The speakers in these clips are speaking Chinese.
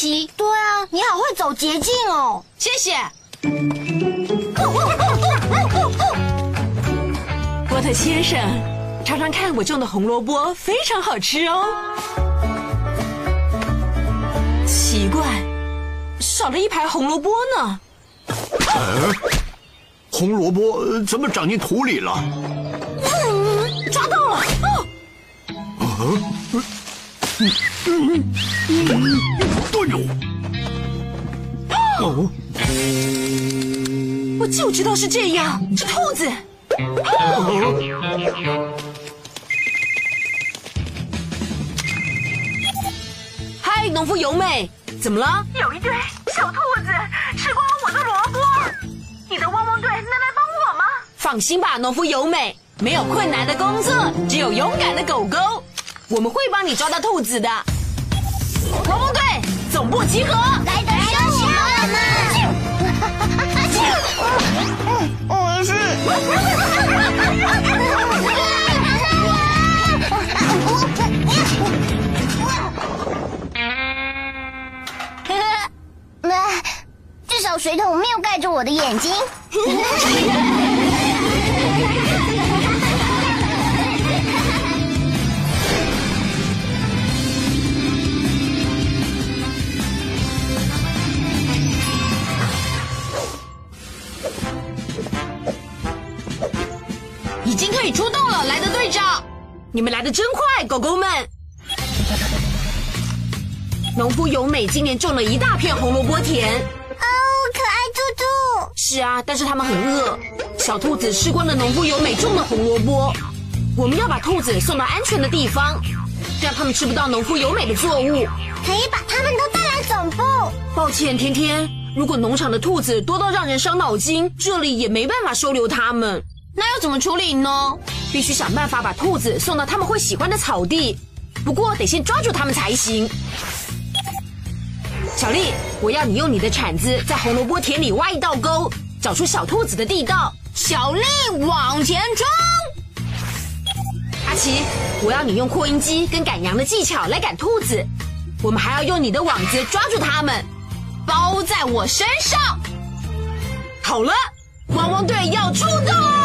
奇。对啊，你好会走捷径哦。谢谢。波特先生，尝尝看我种的红萝卜，非常好吃哦。奇怪，少了一排红萝卜呢。红萝卜呃怎么长进土里了？嗯，抓到了！哦，对哟。哦，我就知道是这样，是兔子。嗨，农夫尤美，怎么了？有一堆小兔子吃光了我的萝卜，你的汪汪队能来帮我吗？放心吧，农夫尤美，没有困难的工作，只有勇敢的狗狗。我们会帮你抓到兔子的。汪汪队总部集合，来的休息我们。我是。那至少水桶没有盖住我的眼睛。已经可以出动了，莱德队长，你们来的真快，狗狗们。农夫由美今年种了一大片红萝卜田。哦，可爱猪猪。是啊，但是他们很饿。小兔子吃光了农夫由美种的红萝卜。我们要把兔子送到安全的地方，让他们吃不到农夫由美的作物。可以把他们都带来总部。抱歉，天天，如果农场的兔子多到让人伤脑筋，这里也没办法收留他们。那要怎么处理呢？必须想办法把兔子送到他们会喜欢的草地，不过得先抓住它们才行。小丽，我要你用你的铲子在红萝卜田里挖一道沟，找出小兔子的地道。小丽往前冲！阿奇，我要你用扩音机跟赶羊的技巧来赶兔子。我们还要用你的网子抓住它们，包在我身上。好了，汪汪队要出动！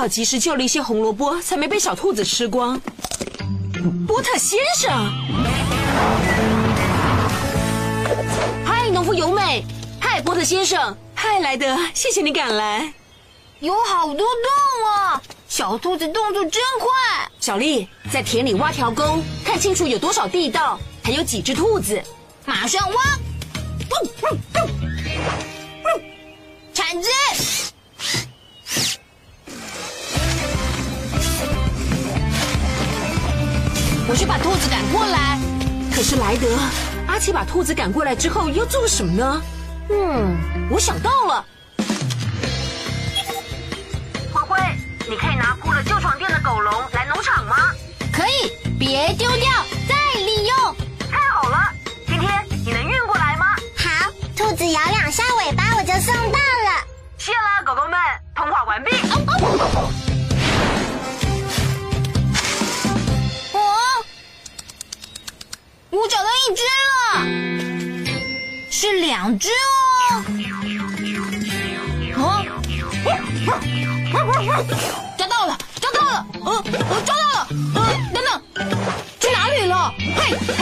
好及时救了一些红萝卜，才没被小兔子吃光。波特先生，嗨，农夫由美，嗨，波特先生，嗨，莱德，谢谢你赶来。有好多洞啊！小兔子动作真快。小丽在田里挖条沟，看清楚有多少地道，还有几只兔子。马上挖！铲子！我去把兔子赶过来。可是莱德，阿奇把兔子赶过来之后要做什么呢？嗯，我想到了。灰灰，你可以拿铺了旧床垫的狗笼来农场吗？可以，别丢掉，只了，是两只哦。哦，抓到了，抓到了，呃，抓到了，呃，等等，去哪里了？嘿，嘿，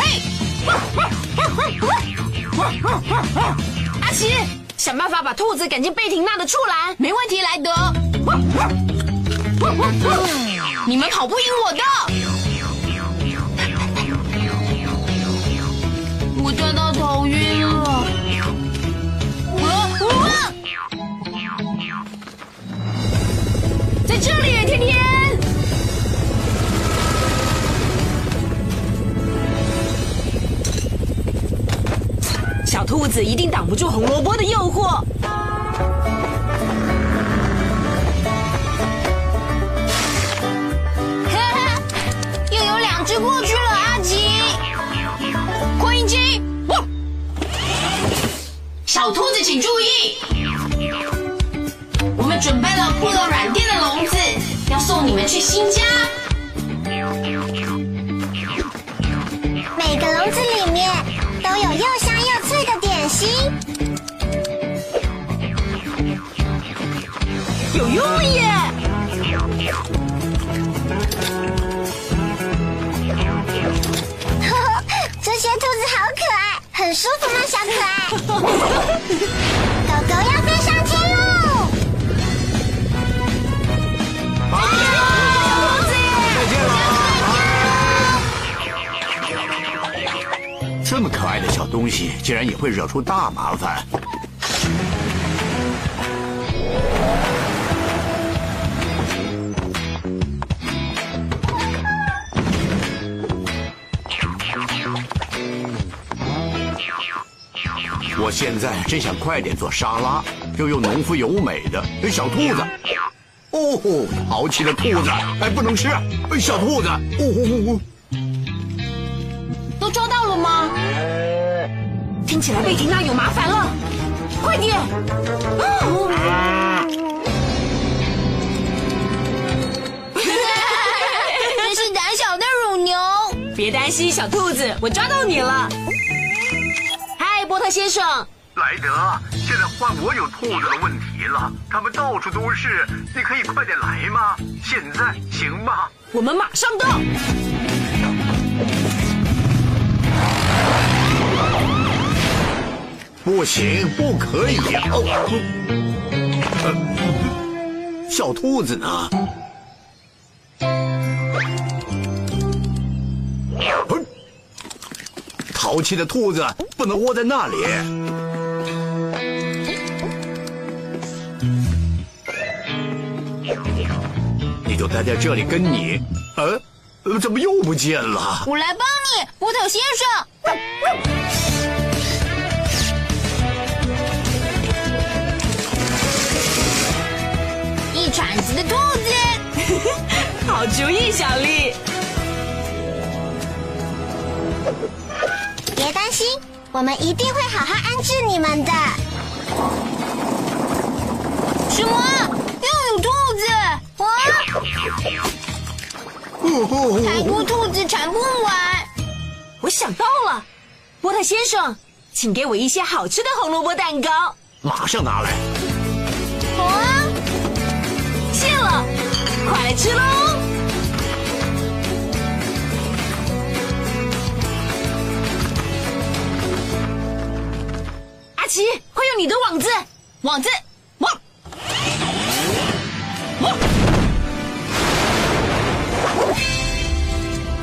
阿奇，想办法把兔子赶进贝婷娜的畜栏。没问题，莱德。你们跑不赢我的。一定挡不住红萝卜的诱惑。很舒服吗，小可爱？狗狗要飞上天喽！这么可爱的小东西，竟然也会惹出大麻烦。我现在真想快点做沙拉，又有农夫有美的小兔子。哦吼，淘气的兔子，哎，不能吃！哎小兔子，哦吼吼。都抓到了吗？听起来贝缇娜有麻烦了，快点！啊 真是胆小的乳牛。别担心，小兔子，我抓到你了。嗨，波特先生，莱德，现在换我有兔子的问题了，他们到处都是，你可以快点来吗？现在行吗？我们马上到。不行，不可以！哦，呃小兔子呢？淘气的兔子不能窝在那里。你就待在这里跟你，呃，怎么又不见了？我来帮你，波特先生。我们一定会好好安置你们的。什么？又有兔子？啊！太多兔子铲不完。我想到了，波特先生，请给我一些好吃的红萝卜蛋糕。马上拿来。好啊！谢了，快来吃喽！奇，快用你的网子，网子，网，网，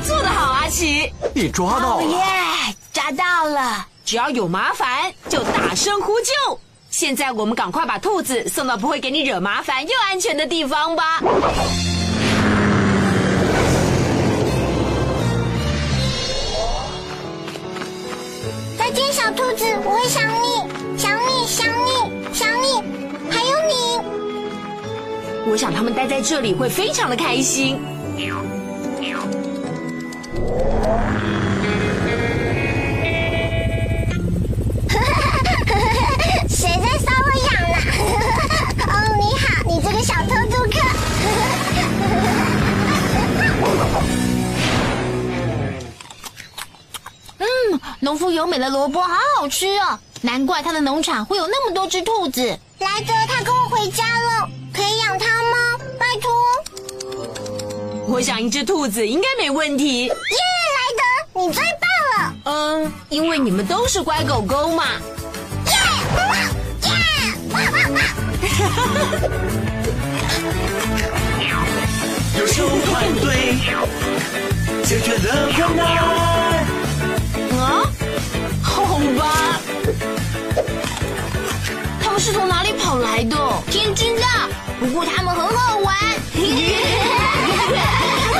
做得好，阿奇！你抓到了。耶，抓到了！只要有麻烦，就大声呼救。现在我们赶快把兔子送到不会给你惹麻烦又安全的地方吧。再见小兔子，我会想你，我想他们待在这里会非常的开心。谁在搔我痒呢？哦，你好，你这个小偷渡客。嗯，农夫优美的萝卜好好吃哦，难怪他的农场会有那么多只兔子。莱德，他跟我回家了，可以养它吗？拜托。我想一只兔子应该没问题。耶，莱德，你最棒了！嗯，因为你们都是乖狗狗嘛。耶，耶，哇哇哇！优秀团队解决了困难。啊，好吧。他们是从哪里跑来的？天知道，不过他们很好玩。